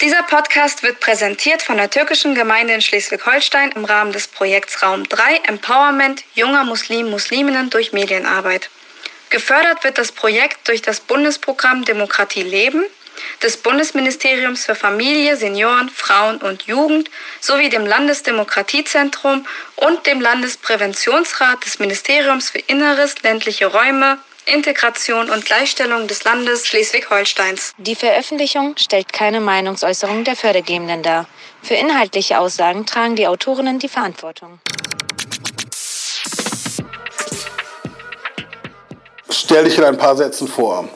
Dieser Podcast wird präsentiert von der türkischen Gemeinde in Schleswig-Holstein im Rahmen des Projekts Raum 3 Empowerment junger Muslim-Musliminnen durch Medienarbeit. Gefördert wird das Projekt durch das Bundesprogramm Demokratie Leben des Bundesministeriums für Familie, Senioren, Frauen und Jugend sowie dem Landesdemokratiezentrum und dem Landespräventionsrat des Ministeriums für Inneres, ländliche Räume, Integration und Gleichstellung des Landes Schleswig-Holsteins. Die Veröffentlichung stellt keine Meinungsäußerung der Fördergebenden dar. Für inhaltliche Aussagen tragen die Autorinnen die Verantwortung. Stell dich in ein paar Sätzen vor.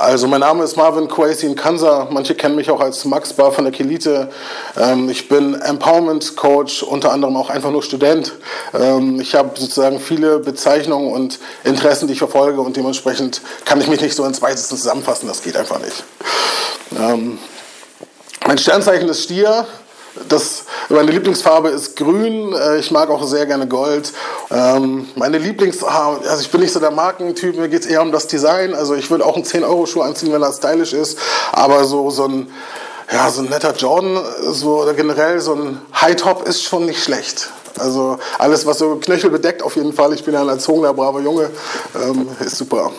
Also mein Name ist Marvin Kwesi Kansa. Manche kennen mich auch als Max Bar von der Kelite. Ähm, ich bin Empowerment Coach, unter anderem auch einfach nur Student. Ähm, ich habe sozusagen viele Bezeichnungen und Interessen, die ich verfolge und dementsprechend kann ich mich nicht so ins Weitesten zusammenfassen. Das geht einfach nicht. Ähm, mein Sternzeichen ist Stier. Das, meine Lieblingsfarbe ist grün. Äh, ich mag auch sehr gerne Gold. Ähm, meine Lieblings... Also ich bin nicht so der Markentyp, mir geht es eher um das Design. Also ich würde auch einen 10-Euro-Schuh anziehen, wenn er stylisch ist. Aber so, so ein... Ja, so ein netter Jordan, so, oder generell so ein High-Top ist schon nicht schlecht. Also alles, was so Knöchel bedeckt, auf jeden Fall. Ich bin ja ein erzogener, braver Junge, ähm, ist super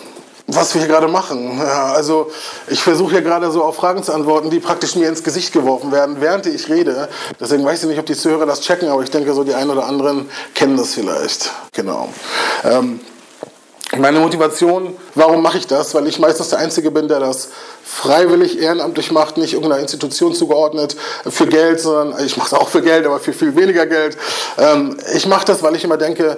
was wir hier gerade machen. Ja, also ich versuche hier gerade so auf Fragen zu antworten, die praktisch mir ins Gesicht geworfen werden, während ich rede. Deswegen weiß ich nicht, ob die Zuhörer das checken, aber ich denke, so die einen oder anderen kennen das vielleicht. Genau. Ähm, meine Motivation, warum mache ich das? Weil ich meistens der Einzige bin, der das freiwillig ehrenamtlich macht, nicht irgendeiner Institution zugeordnet für Geld, sondern ich mache es auch für Geld, aber für viel weniger Geld. Ähm, ich mache das, weil ich immer denke,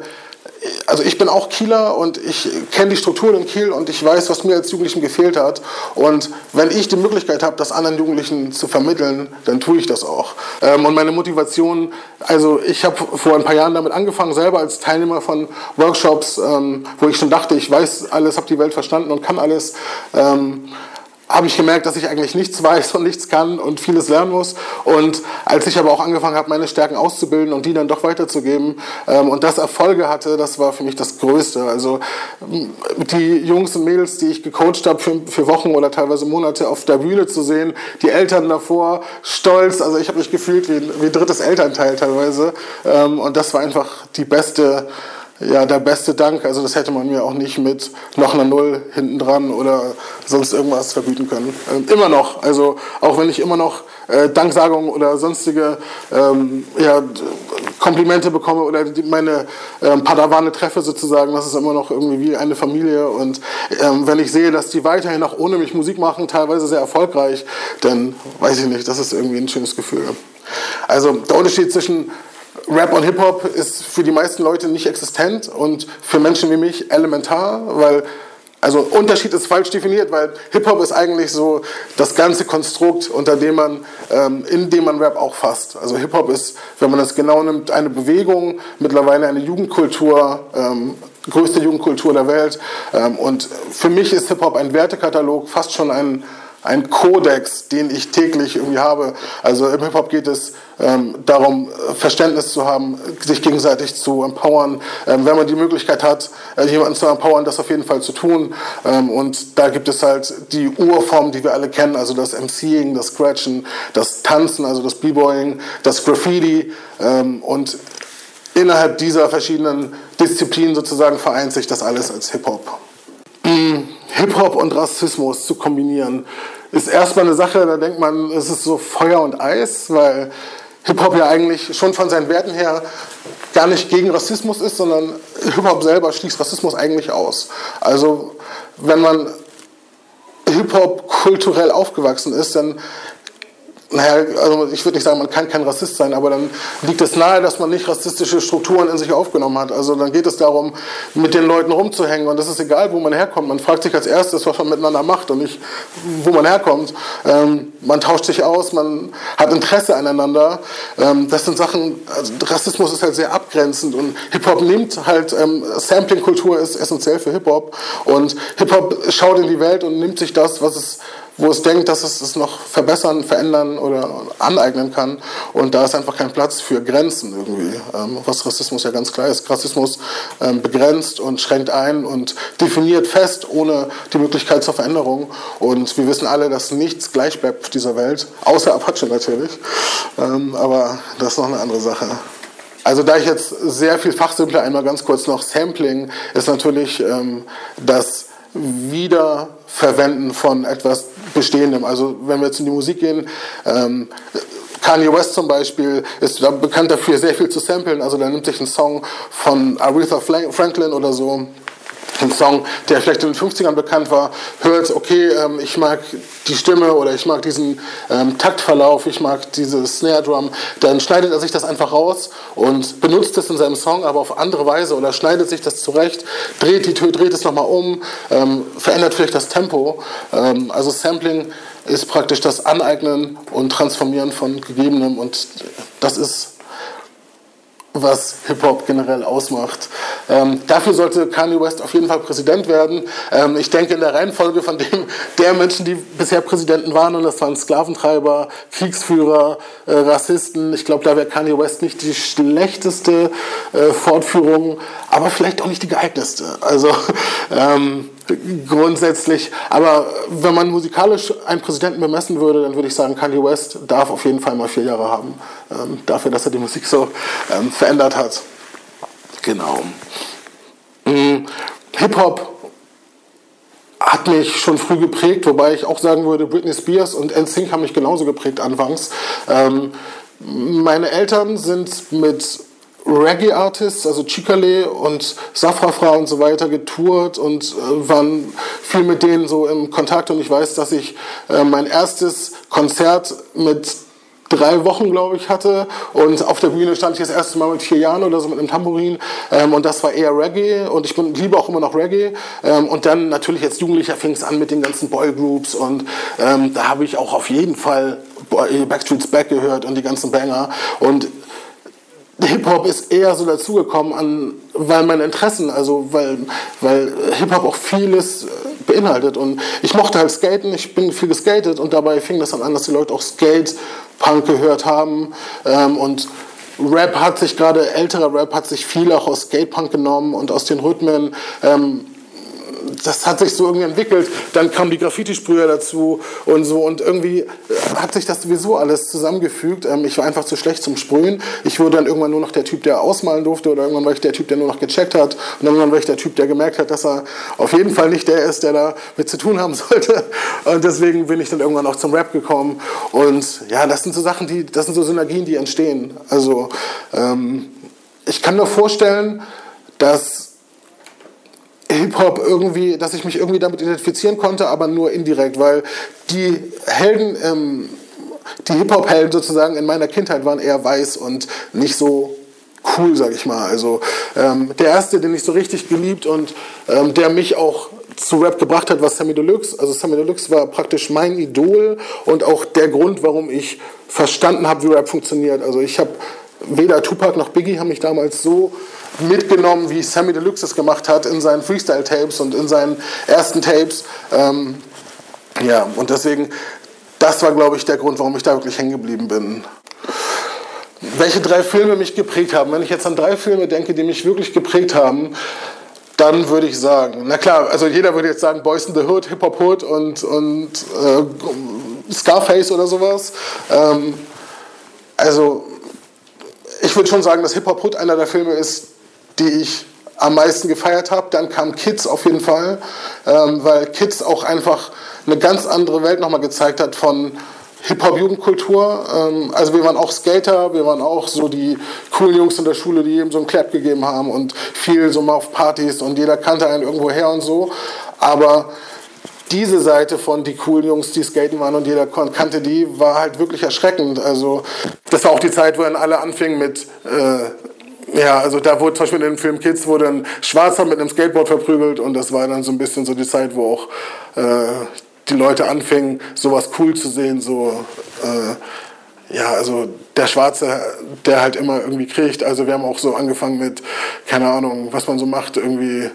also ich bin auch Kieler und ich kenne die Strukturen in Kiel und ich weiß, was mir als Jugendlichen gefehlt hat. Und wenn ich die Möglichkeit habe, das anderen Jugendlichen zu vermitteln, dann tue ich das auch. Ähm, und meine Motivation, also ich habe vor ein paar Jahren damit angefangen, selber als Teilnehmer von Workshops, ähm, wo ich schon dachte, ich weiß alles, habe die Welt verstanden und kann alles. Habe ich gemerkt, dass ich eigentlich nichts weiß und nichts kann und vieles lernen muss. Und als ich aber auch angefangen habe, meine Stärken auszubilden und die dann doch weiterzugeben ähm, und das Erfolge hatte, das war für mich das Größte. Also die Jungs und Mädels, die ich gecoacht habe für, für Wochen oder teilweise Monate auf der Bühne zu sehen, die Eltern davor, stolz, also ich habe mich gefühlt wie, wie drittes Elternteil teilweise. Ähm, und das war einfach die beste ja, der beste Dank. Also das hätte man mir auch nicht mit noch einer Null hinten dran oder sonst irgendwas verbieten können. Ähm, immer noch. Also auch wenn ich immer noch äh, Danksagungen oder sonstige ähm, ja, Komplimente bekomme oder die, meine ähm, Padawane treffe sozusagen, das ist immer noch irgendwie wie eine Familie. Und ähm, wenn ich sehe, dass die weiterhin auch ohne mich Musik machen, teilweise sehr erfolgreich, dann weiß ich nicht, das ist irgendwie ein schönes Gefühl. Also der Unterschied zwischen Rap und Hip-Hop ist für die meisten Leute nicht existent und für Menschen wie mich elementar, weil also Unterschied ist falsch definiert, weil Hip-Hop ist eigentlich so das ganze Konstrukt, unter dem man, ähm, in dem man Rap auch fasst. Also Hip-Hop ist, wenn man das genau nimmt, eine Bewegung, mittlerweile eine Jugendkultur, ähm, größte Jugendkultur der Welt. Ähm, und für mich ist Hip-Hop ein Wertekatalog, fast schon ein ein Kodex, den ich täglich irgendwie habe. Also im Hip-Hop geht es ähm, darum, Verständnis zu haben, sich gegenseitig zu empowern. Ähm, wenn man die Möglichkeit hat, äh, jemanden zu empowern, das auf jeden Fall zu tun. Ähm, und da gibt es halt die Urform, die wir alle kennen, also das MCing, das Scratchen, das Tanzen, also das B-Boying, das Graffiti. Ähm, und innerhalb dieser verschiedenen Disziplinen sozusagen vereint sich das alles als Hip-Hop. Mm. Hip-Hop und Rassismus zu kombinieren, ist erstmal eine Sache, da denkt man, es ist so Feuer und Eis, weil Hip-Hop ja eigentlich schon von seinen Werten her gar nicht gegen Rassismus ist, sondern Hip-Hop selber schließt Rassismus eigentlich aus. Also wenn man Hip-Hop kulturell aufgewachsen ist, dann naja, also ich würde nicht sagen, man kann kein Rassist sein, aber dann liegt es nahe, dass man nicht rassistische Strukturen in sich aufgenommen hat. Also dann geht es darum, mit den Leuten rumzuhängen und das ist egal, wo man herkommt. Man fragt sich als erstes, was man miteinander macht und nicht, wo man herkommt. Ähm, man tauscht sich aus, man hat Interesse aneinander. Ähm, das sind Sachen, also Rassismus ist halt sehr abgrenzend und Hip-Hop nimmt halt, ähm, Sampling-Kultur ist essentiell für Hip-Hop und Hip-Hop schaut in die Welt und nimmt sich das, was es wo es denkt, dass es es noch verbessern, verändern oder aneignen kann. Und da ist einfach kein Platz für Grenzen irgendwie, ähm, was Rassismus ja ganz klar ist. Rassismus ähm, begrenzt und schränkt ein und definiert fest, ohne die Möglichkeit zur Veränderung. Und wir wissen alle, dass nichts gleich bleibt auf dieser Welt, außer Apache natürlich. Ähm, aber das ist noch eine andere Sache. Also da ich jetzt sehr viel fachsimpler einmal ganz kurz noch Sampling ist natürlich ähm, das Wiederverwenden von etwas Bestehendem. Also wenn wir jetzt in die Musik gehen, ähm, Kanye West zum Beispiel ist da bekannt dafür, sehr viel zu samplen. Also der nimmt sich einen Song von Aretha Franklin oder so ein Song, der vielleicht in den 50ern bekannt war, hört, okay, ähm, ich mag die Stimme oder ich mag diesen ähm, Taktverlauf, ich mag diese Snare Drum, dann schneidet er sich das einfach raus und benutzt es in seinem Song, aber auf andere Weise oder schneidet sich das zurecht, dreht, die, dreht es nochmal um, ähm, verändert vielleicht das Tempo. Ähm, also Sampling ist praktisch das Aneignen und Transformieren von Gegebenem und das ist was Hip-Hop generell ausmacht. Ähm, dafür sollte Kanye West auf jeden Fall Präsident werden. Ähm, ich denke in der Reihenfolge von dem der Menschen, die bisher Präsidenten waren, und das waren Sklaventreiber, Kriegsführer, äh, Rassisten. Ich glaube, da wäre Kanye West nicht die schlechteste äh, Fortführung, aber vielleicht auch nicht die geeignetste. Also ähm, grundsätzlich. Aber wenn man musikalisch einen Präsidenten bemessen würde, dann würde ich sagen, Kanye West darf auf jeden Fall mal vier Jahre haben. Ähm, dafür, dass er die Musik so ähm, verändert hat. Genau. Mhm. Hip-Hop hat mich schon früh geprägt, wobei ich auch sagen würde, Britney Spears und NSYNC haben mich genauso geprägt anfangs. Ähm, meine Eltern sind mit Reggae-Artists, also Chikale und Safrafra und so weiter getourt und äh, waren viel mit denen so im Kontakt und ich weiß, dass ich äh, mein erstes Konzert mit drei Wochen, glaube ich, hatte. Und auf der Bühne stand ich das erste Mal mit vier Jahren oder so mit einem Tambourin. Ähm, und das war eher Reggae. Und ich bin, liebe auch immer noch Reggae. Ähm, und dann natürlich als Jugendlicher fing es an mit den ganzen Boygroups. Und ähm, da habe ich auch auf jeden Fall Backstreet's Back gehört und die ganzen Banger. Und Hip-Hop ist eher so dazugekommen, an, weil meine Interessen, also weil, weil Hip-Hop auch vieles äh, beinhaltet. Und ich mochte halt Skaten, ich bin viel geskatet und dabei fing das dann an, dass die Leute auch Skate-Punk gehört haben. Ähm, und Rap hat sich, gerade älterer Rap hat sich viel auch aus Skate-Punk genommen und aus den Rhythmen. Ähm, das hat sich so irgendwie entwickelt. Dann kamen die Graffiti-Sprüher dazu und so. Und irgendwie äh, hat sich das sowieso alles zusammengefügt. Ähm, ich war einfach zu schlecht zum Sprühen. Ich wurde dann irgendwann nur noch der Typ, der ausmalen durfte. Oder irgendwann war ich der Typ, der nur noch gecheckt hat. Und irgendwann war ich der Typ, der gemerkt hat, dass er auf jeden Fall nicht der ist, der da mit zu tun haben sollte. Und deswegen bin ich dann irgendwann auch zum Rap gekommen. Und ja, das sind so Sachen, die, das sind so Synergien, die entstehen. Also ähm, ich kann mir vorstellen, dass Hip-Hop irgendwie, dass ich mich irgendwie damit identifizieren konnte, aber nur indirekt, weil die Helden, ähm, die Hip-Hop-Helden sozusagen in meiner Kindheit waren eher weiß und nicht so cool, sag ich mal. Also ähm, der erste, den ich so richtig geliebt und ähm, der mich auch zu Rap gebracht hat, war Sammy Deluxe. Also Sammy Deluxe war praktisch mein Idol und auch der Grund, warum ich verstanden habe, wie Rap funktioniert. Also ich habe weder Tupac noch Biggie haben mich damals so mitgenommen, wie Sammy Deluxe es gemacht hat in seinen Freestyle-Tapes und in seinen ersten Tapes. Ähm, ja, und deswegen, das war, glaube ich, der Grund, warum ich da wirklich hängen geblieben bin. Welche drei Filme mich geprägt haben? Wenn ich jetzt an drei Filme denke, die mich wirklich geprägt haben, dann würde ich sagen, na klar, also jeder würde jetzt sagen Boys in the Hood, Hip Hop Hood und, und äh, Scarface oder sowas. Ähm, also ich würde schon sagen, dass Hip Hop Hood einer der Filme ist, die ich am meisten gefeiert habe. Dann kam Kids auf jeden Fall, ähm, weil Kids auch einfach eine ganz andere Welt nochmal gezeigt hat von Hip-Hop-Jugendkultur. Ähm, also wir waren auch Skater, wir waren auch so die coolen Jungs in der Schule, die eben so einen Clap gegeben haben und viel so mal auf Partys und jeder kannte einen irgendwo her und so. Aber diese Seite von die coolen Jungs, die skaten waren und jeder kannte die, war halt wirklich erschreckend. Also das war auch die Zeit, wo dann alle anfingen mit äh, ja, also da wurde zum Beispiel in dem Film Kids wurde ein Schwarzer mit einem Skateboard verprügelt und das war dann so ein bisschen so die Zeit, wo auch äh, die Leute anfingen, sowas cool zu sehen, so äh, ja, also der Schwarze, der halt immer irgendwie kriegt. Also wir haben auch so angefangen mit, keine Ahnung, was man so macht, irgendwie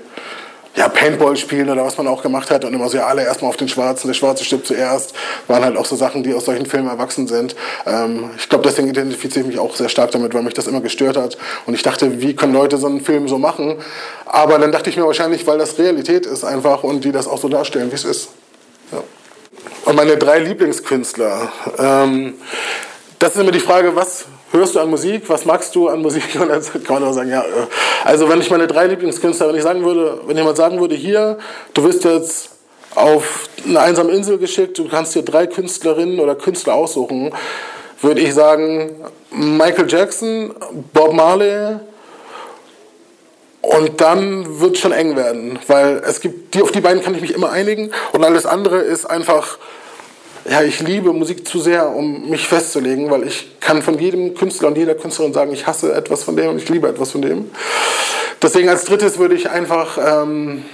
ja, Paintball spielen oder was man auch gemacht hat und immer so, ja, alle erstmal auf den Schwarzen, der Schwarze stirbt zuerst, waren halt auch so Sachen, die aus solchen Filmen erwachsen sind. Ähm, ich glaube, deswegen identifiziere ich mich auch sehr stark damit, weil mich das immer gestört hat und ich dachte, wie können Leute so einen Film so machen? Aber dann dachte ich mir wahrscheinlich, weil das Realität ist einfach und die das auch so darstellen, wie es ist. Ja. Und meine drei Lieblingskünstler. Ähm, das ist immer die Frage, was hörst du an Musik, was magst du an Musik? Und dann kann man auch sagen, ja, äh, also wenn ich meine drei Lieblingskünstler, wenn ich sagen würde, wenn jemand sagen würde, hier, du wirst jetzt auf eine einsame Insel geschickt, du kannst dir drei Künstlerinnen oder Künstler aussuchen, würde ich sagen, Michael Jackson, Bob Marley, und dann wird es schon eng werden, weil es gibt, die, auf die beiden kann ich mich immer einigen und alles andere ist einfach ja, ich liebe Musik zu sehr, um mich festzulegen, weil ich kann von jedem Künstler und jeder Künstlerin sagen, ich hasse etwas von dem und ich liebe etwas von dem. Deswegen als drittes würde ich einfach ähm,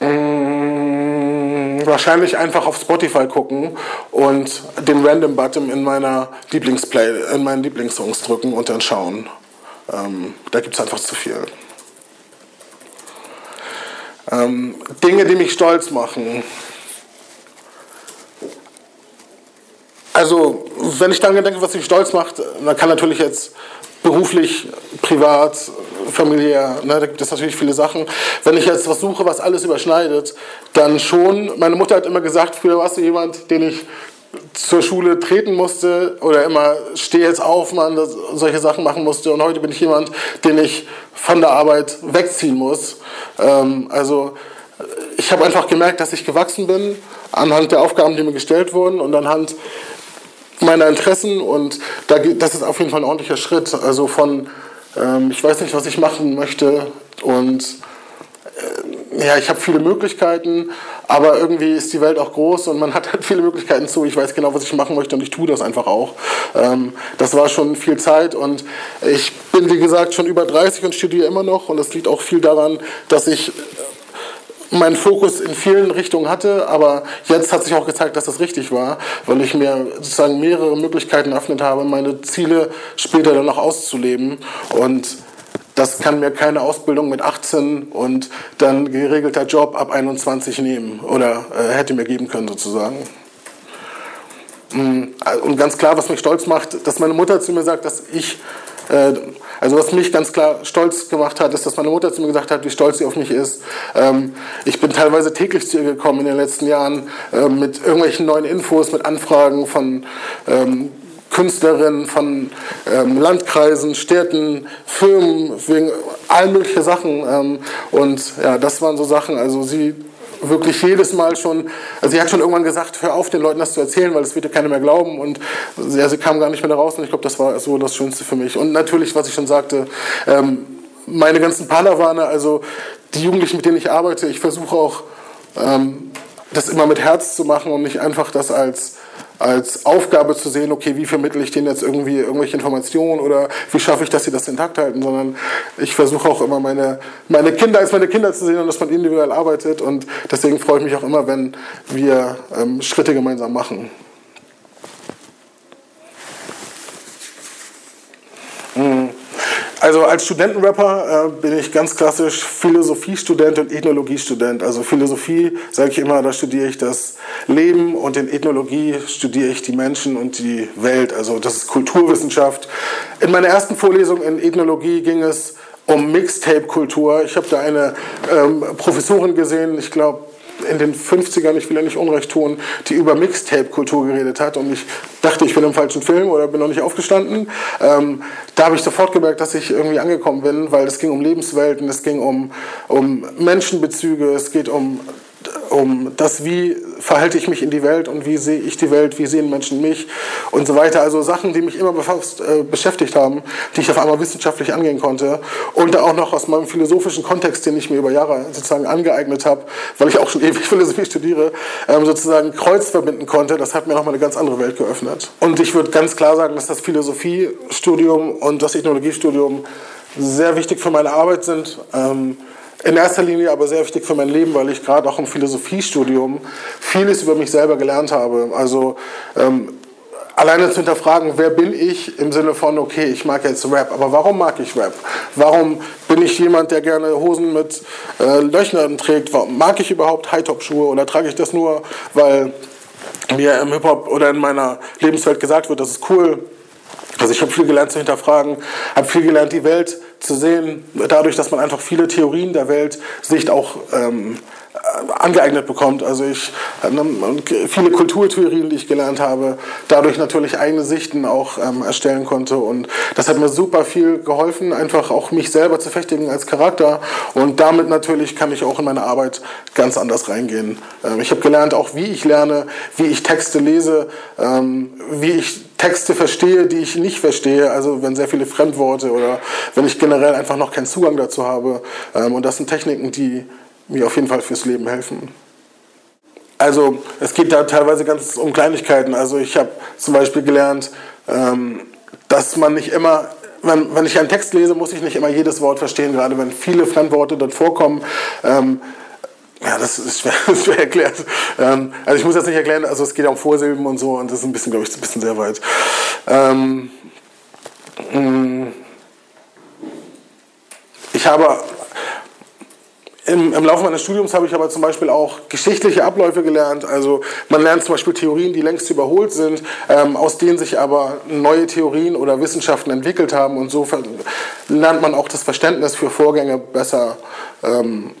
mm, wahrscheinlich einfach auf Spotify gucken und den Random Button in meiner Lieblingsplay, in meinen Lieblingssongs drücken und dann schauen. Ähm, da gibt es einfach zu viel. Ähm, Dinge, die mich stolz machen. Also, wenn ich daran denke, was mich stolz macht, dann kann natürlich jetzt beruflich, privat, familiär, ne, da gibt es natürlich viele Sachen. Wenn ich jetzt was suche, was alles überschneidet, dann schon. Meine Mutter hat immer gesagt, früher warst du jemand, den ich zur Schule treten musste oder immer steh jetzt auf, man, solche Sachen machen musste. Und heute bin ich jemand, den ich von der Arbeit wegziehen muss. Ähm, also ich habe einfach gemerkt, dass ich gewachsen bin anhand der Aufgaben, die mir gestellt wurden und anhand meiner Interessen und da, das ist auf jeden Fall ein ordentlicher Schritt. Also von, ähm, ich weiß nicht, was ich machen möchte und äh, ja, ich habe viele Möglichkeiten, aber irgendwie ist die Welt auch groß und man hat halt viele Möglichkeiten zu. Ich weiß genau, was ich machen möchte und ich tue das einfach auch. Ähm, das war schon viel Zeit und ich bin, wie gesagt, schon über 30 und studiere immer noch und das liegt auch viel daran, dass ich meinen Fokus in vielen Richtungen hatte, aber jetzt hat sich auch gezeigt, dass das richtig war, weil ich mir sozusagen mehrere Möglichkeiten eröffnet habe, meine Ziele später dann noch auszuleben und das kann mir keine Ausbildung mit 18 und dann geregelter Job ab 21 nehmen oder äh, hätte mir geben können sozusagen. Mm, und ganz klar, was mich stolz macht, dass meine Mutter zu mir sagt, dass ich äh, also was mich ganz klar stolz gemacht hat, ist, dass meine Mutter zu mir gesagt hat, wie stolz sie auf mich ist. Ähm, ich bin teilweise täglich zu ihr gekommen in den letzten Jahren äh, mit irgendwelchen neuen Infos, mit Anfragen von ähm, Künstlerinnen, von ähm, Landkreisen, Städten, Firmen, wegen allen möglichen Sachen. Ähm, und ja, das waren so Sachen. Also sie wirklich jedes Mal schon, also sie hat schon irgendwann gesagt, hör auf, den Leuten das zu erzählen, weil das wird ja keiner mehr glauben und ja, sie kam gar nicht mehr da raus und ich glaube, das war so das Schönste für mich. Und natürlich, was ich schon sagte, ähm, meine ganzen Padawane, also die Jugendlichen, mit denen ich arbeite, ich versuche auch, ähm, das immer mit Herz zu machen und nicht einfach das als als Aufgabe zu sehen, okay, wie vermittle ich denen jetzt irgendwie irgendwelche Informationen oder wie schaffe ich, dass sie das intakt halten, sondern ich versuche auch immer meine, meine Kinder als meine Kinder zu sehen und dass man individuell arbeitet und deswegen freue ich mich auch immer, wenn wir ähm, Schritte gemeinsam machen. Also als Studentenrapper äh, bin ich ganz klassisch Philosophiestudent und Ethnologiestudent. Also Philosophie, sage ich immer, da studiere ich das Leben und in Ethnologie studiere ich die Menschen und die Welt. Also das ist Kulturwissenschaft. In meiner ersten Vorlesung in Ethnologie ging es um Mixtape-Kultur. Ich habe da eine ähm, Professorin gesehen, ich glaube in den 50ern, ich will ja nicht Unrecht tun, die über Mixtape-Kultur geredet hat und ich dachte, ich bin im falschen Film oder bin noch nicht aufgestanden. Ähm, da habe ich sofort gemerkt, dass ich irgendwie angekommen bin, weil es ging um Lebenswelten, es ging um, um Menschenbezüge, es geht um um das, wie verhalte ich mich in die Welt und wie sehe ich die Welt, wie sehen Menschen mich und so weiter. Also Sachen, die mich immer befasst, äh, beschäftigt haben, die ich auf einmal wissenschaftlich angehen konnte und auch noch aus meinem philosophischen Kontext, den ich mir über Jahre sozusagen angeeignet habe, weil ich auch schon ewig Philosophie studiere, ähm, sozusagen Kreuz verbinden konnte. Das hat mir nochmal eine ganz andere Welt geöffnet. Und ich würde ganz klar sagen, dass das Philosophiestudium und das Technologiestudium sehr wichtig für meine Arbeit sind. Ähm, in erster Linie aber sehr wichtig für mein Leben, weil ich gerade auch im Philosophiestudium vieles über mich selber gelernt habe. Also ähm, alleine zu hinterfragen, wer bin ich im Sinne von, okay, ich mag jetzt Rap, aber warum mag ich Rap? Warum bin ich jemand, der gerne Hosen mit äh, Löchern trägt? Mag ich überhaupt High-Top-Schuhe oder trage ich das nur, weil mir im Hip-Hop oder in meiner Lebenswelt gesagt wird, das ist cool? Also ich habe viel gelernt zu hinterfragen, habe viel gelernt, die Welt zu sehen, dadurch, dass man einfach viele Theorien der Weltsicht auch ähm, angeeignet bekommt. Also ich viele Kulturtheorien, die ich gelernt habe, dadurch natürlich eigene Sichten auch ähm, erstellen konnte und das hat mir super viel geholfen, einfach auch mich selber zu festigen als Charakter und damit natürlich kann ich auch in meine Arbeit ganz anders reingehen. Ähm, ich habe gelernt auch, wie ich lerne, wie ich Texte lese, ähm, wie ich Texte verstehe, die ich nicht verstehe, also wenn sehr viele Fremdworte oder wenn ich generell einfach noch keinen Zugang dazu habe. Ähm, und das sind Techniken, die mir auf jeden Fall fürs Leben helfen. Also es geht da teilweise ganz um Kleinigkeiten. Also ich habe zum Beispiel gelernt, ähm, dass man nicht immer, wenn, wenn ich einen Text lese, muss ich nicht immer jedes Wort verstehen, gerade wenn viele Fremdworte dort vorkommen. Ähm, ja, das ist schwer, schwer erklärt. Ähm, also ich muss das nicht erklären, also es geht ja um Vorsilben und so und das ist ein bisschen, glaube ich, ein bisschen sehr weit. Mm, ich habe im, Im, Laufe meines Studiums habe ich aber zum Beispiel auch geschichtliche Abläufe gelernt. Also man lernt zum Beispiel Theorien, die längst überholt sind, ähm, aus denen sich aber neue Theorien oder Wissenschaften entwickelt haben. Und so lernt man auch das Verständnis für Vorgänge besser ähm,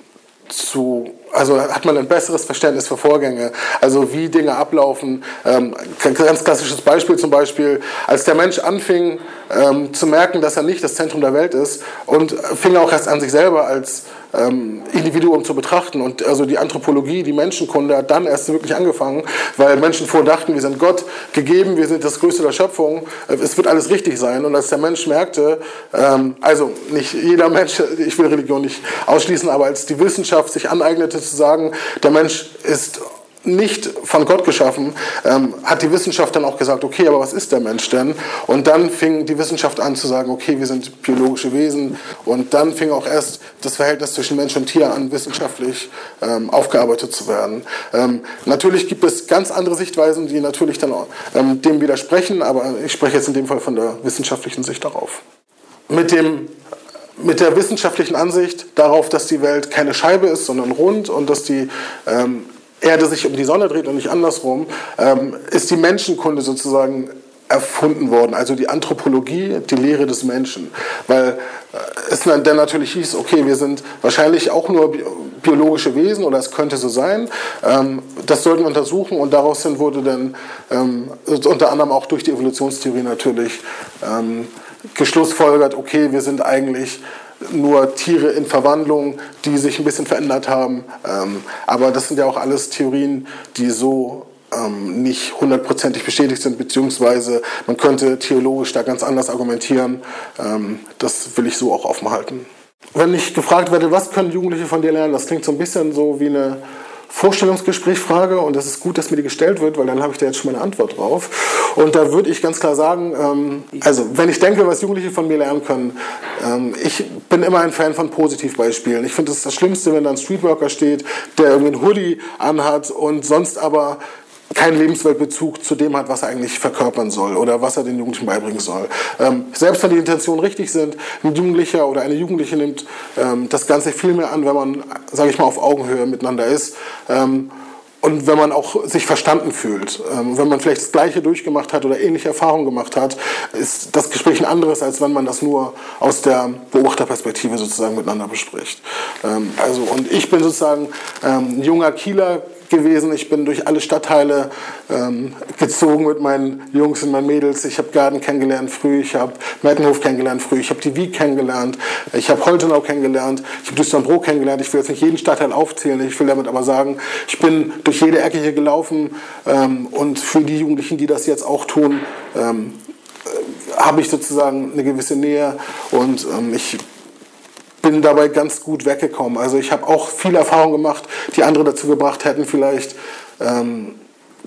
zu, also hat man ein besseres Verständnis für Vorgänge, also wie Dinge ablaufen. Ähm, ganz klassisches Beispiel zum Beispiel, als der Mensch anfing ähm, zu merken, dass er nicht das Zentrum der Welt ist und fing auch erst an sich selber als ähm, Individuum zu betrachten. Und also die Anthropologie, die Menschenkunde hat dann erst wirklich angefangen, weil Menschen vordachten, wir sind Gott gegeben, wir sind das Größte der Schöpfung, äh, es wird alles richtig sein. Und als der Mensch merkte, ähm, also nicht jeder Mensch, ich will Religion nicht ausschließen, aber als die Wissenschaft sich aneignete zu sagen, der Mensch ist nicht von Gott geschaffen, ähm, hat die Wissenschaft dann auch gesagt, okay, aber was ist der Mensch denn? Und dann fing die Wissenschaft an zu sagen, okay, wir sind biologische Wesen. Und dann fing auch erst das Verhältnis zwischen Mensch und Tier an, wissenschaftlich ähm, aufgearbeitet zu werden. Ähm, natürlich gibt es ganz andere Sichtweisen, die natürlich dann ähm, dem widersprechen, aber ich spreche jetzt in dem Fall von der wissenschaftlichen Sicht darauf. Mit dem mit der wissenschaftlichen Ansicht darauf, dass die Welt keine Scheibe ist, sondern rund und dass die ähm, Erde sich um die Sonne dreht und nicht andersrum, ähm, ist die Menschenkunde sozusagen erfunden worden, also die Anthropologie, die Lehre des Menschen. Weil äh, es dann natürlich hieß, okay, wir sind wahrscheinlich auch nur biologische Wesen oder es könnte so sein. Ähm, das sollten wir untersuchen und daraus hin wurde dann ähm, unter anderem auch durch die Evolutionstheorie natürlich ähm, geschlussfolgert, okay, wir sind eigentlich nur Tiere in Verwandlung, die sich ein bisschen verändert haben. Ähm, aber das sind ja auch alles Theorien, die so ähm, nicht hundertprozentig bestätigt sind, beziehungsweise man könnte theologisch da ganz anders argumentieren. Ähm, das will ich so auch offen halten. Wenn ich gefragt werde, was können Jugendliche von dir lernen, das klingt so ein bisschen so wie eine Vorstellungsgespräch frage und es ist gut, dass mir die gestellt wird, weil dann habe ich da jetzt schon mal eine Antwort drauf. Und da würde ich ganz klar sagen, ähm, also wenn ich denke, was Jugendliche von mir lernen können, ähm, ich bin immer ein Fan von Positivbeispielen. Ich finde es das Schlimmste, wenn da ein Streetworker steht, der irgendwie einen Hoodie anhat und sonst aber keinen Lebensweltbezug zu dem hat, was er eigentlich verkörpern soll oder was er den Jugendlichen beibringen soll. Ähm, selbst wenn die Intentionen richtig sind, ein Jugendlicher oder eine Jugendliche nimmt ähm, das Ganze viel mehr an, wenn man, sage ich mal, auf Augenhöhe miteinander ist. Ähm, und wenn man auch sich verstanden fühlt, ähm, wenn man vielleicht das Gleiche durchgemacht hat oder ähnliche Erfahrungen gemacht hat, ist das Gespräch ein anderes, als wenn man das nur aus der Beobachterperspektive sozusagen miteinander bespricht. Ähm, also, und ich bin sozusagen ähm, ein junger Kieler, gewesen. Ich bin durch alle Stadtteile ähm, gezogen mit meinen Jungs und meinen Mädels. Ich habe Garden kennengelernt früh, ich habe Mettenhof kennengelernt früh, ich habe die Wieg kennengelernt, ich habe Holtenau kennengelernt, ich habe Düsternbrook kennengelernt. Ich will jetzt nicht jeden Stadtteil aufzählen, ich will damit aber sagen, ich bin durch jede Ecke hier gelaufen ähm, und für die Jugendlichen, die das jetzt auch tun, ähm, äh, habe ich sozusagen eine gewisse Nähe und ähm, ich bin dabei ganz gut weggekommen. Also ich habe auch viele Erfahrungen gemacht, die andere dazu gebracht hätten, vielleicht ähm,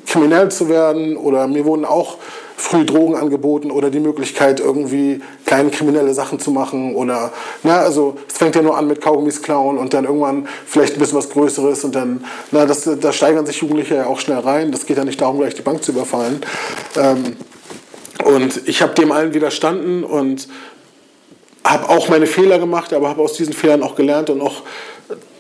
kriminell zu werden oder mir wurden auch früh Drogen angeboten oder die Möglichkeit, irgendwie kleine kriminelle Sachen zu machen oder, na, also es fängt ja nur an mit Kaugummis klauen und dann irgendwann vielleicht ein bisschen was Größeres und dann, na, das, da steigern sich Jugendliche ja auch schnell rein. Das geht ja nicht darum, gleich die Bank zu überfallen. Ähm, Und ich habe dem allen widerstanden und habe auch meine Fehler gemacht, aber habe aus diesen Fehlern auch gelernt und auch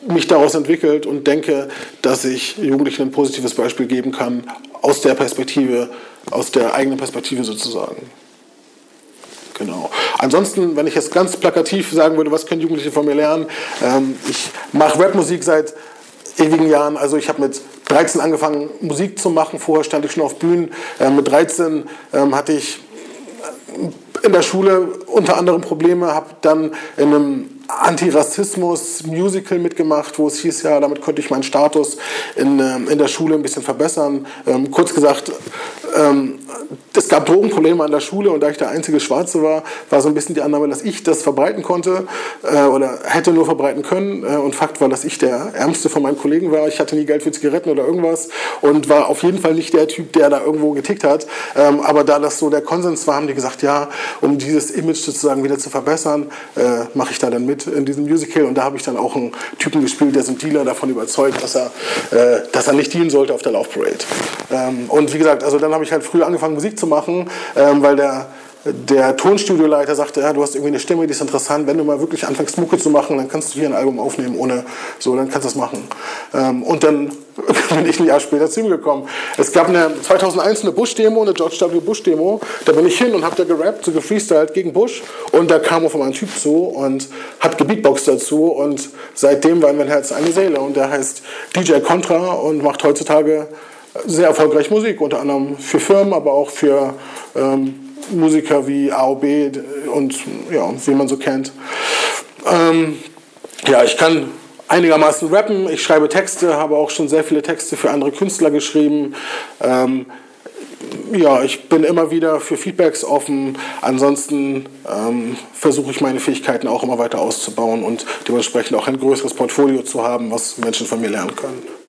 mich daraus entwickelt und denke, dass ich Jugendlichen ein positives Beispiel geben kann aus der Perspektive, aus der eigenen Perspektive sozusagen. Genau. Ansonsten, wenn ich jetzt ganz plakativ sagen würde, was können Jugendliche von mir lernen? Ähm, ich mache Rapmusik seit ewigen Jahren. Also ich habe mit 13 angefangen, Musik zu machen. Vorher stand ich schon auf Bühnen. Äh, mit 13 ähm, hatte ich in der Schule unter anderem Probleme, habe dann in einem Antirassismus-Musical mitgemacht, wo es hieß, ja, damit konnte ich meinen Status in, ähm, in der Schule ein bisschen verbessern. Ähm, kurz gesagt, ähm, es gab Drogenprobleme an der Schule und da ich der einzige Schwarze war, war so ein bisschen die Annahme, dass ich das verbreiten konnte äh, oder hätte nur verbreiten können. Äh, und Fakt war, dass ich der Ärmste von meinen Kollegen war. Ich hatte nie Geld für Zigaretten oder irgendwas und war auf jeden Fall nicht der Typ, der da irgendwo getickt hat. Ähm, aber da das so der Konsens war, haben die gesagt, ja, um dieses Image sozusagen wieder zu verbessern, äh, mache ich da dann mit in diesem Musical. Und da habe ich dann auch einen Typen gespielt, der so ein Dealer davon überzeugt, dass er, äh, dass er nicht dienen sollte auf der Laufparade. Ähm, und wie gesagt, also dann habe ich halt früh angefangen, Musik zu machen, ähm, weil der der Tonstudioleiter sagte, ja, du hast irgendwie eine Stimme, die ist interessant. Wenn du mal wirklich anfängst, Mucke zu machen, dann kannst du hier ein Album aufnehmen ohne so, dann kannst du das machen. Ähm, und dann bin ich ein Jahr später zu ihm gekommen. Es gab eine 2001 eine Bush-Demo, eine George W. Bush-Demo. Da bin ich hin und habe da gerappt, so gefreestylt gegen Bush. Und da kam auf einmal ein Typ zu und hat gebeatboxt dazu. Und seitdem war mein Herz eine Seele. Und der heißt DJ Contra und macht heutzutage sehr erfolgreich Musik, unter anderem für Firmen, aber auch für ähm, Musiker wie AOB und ja, wie man so kennt. Ähm, ja, ich kann einigermaßen rappen, ich schreibe Texte, habe auch schon sehr viele Texte für andere Künstler geschrieben. Ähm, ja, ich bin immer wieder für Feedbacks offen. Ansonsten ähm, versuche ich meine Fähigkeiten auch immer weiter auszubauen und dementsprechend auch ein größeres Portfolio zu haben, was Menschen von mir lernen können.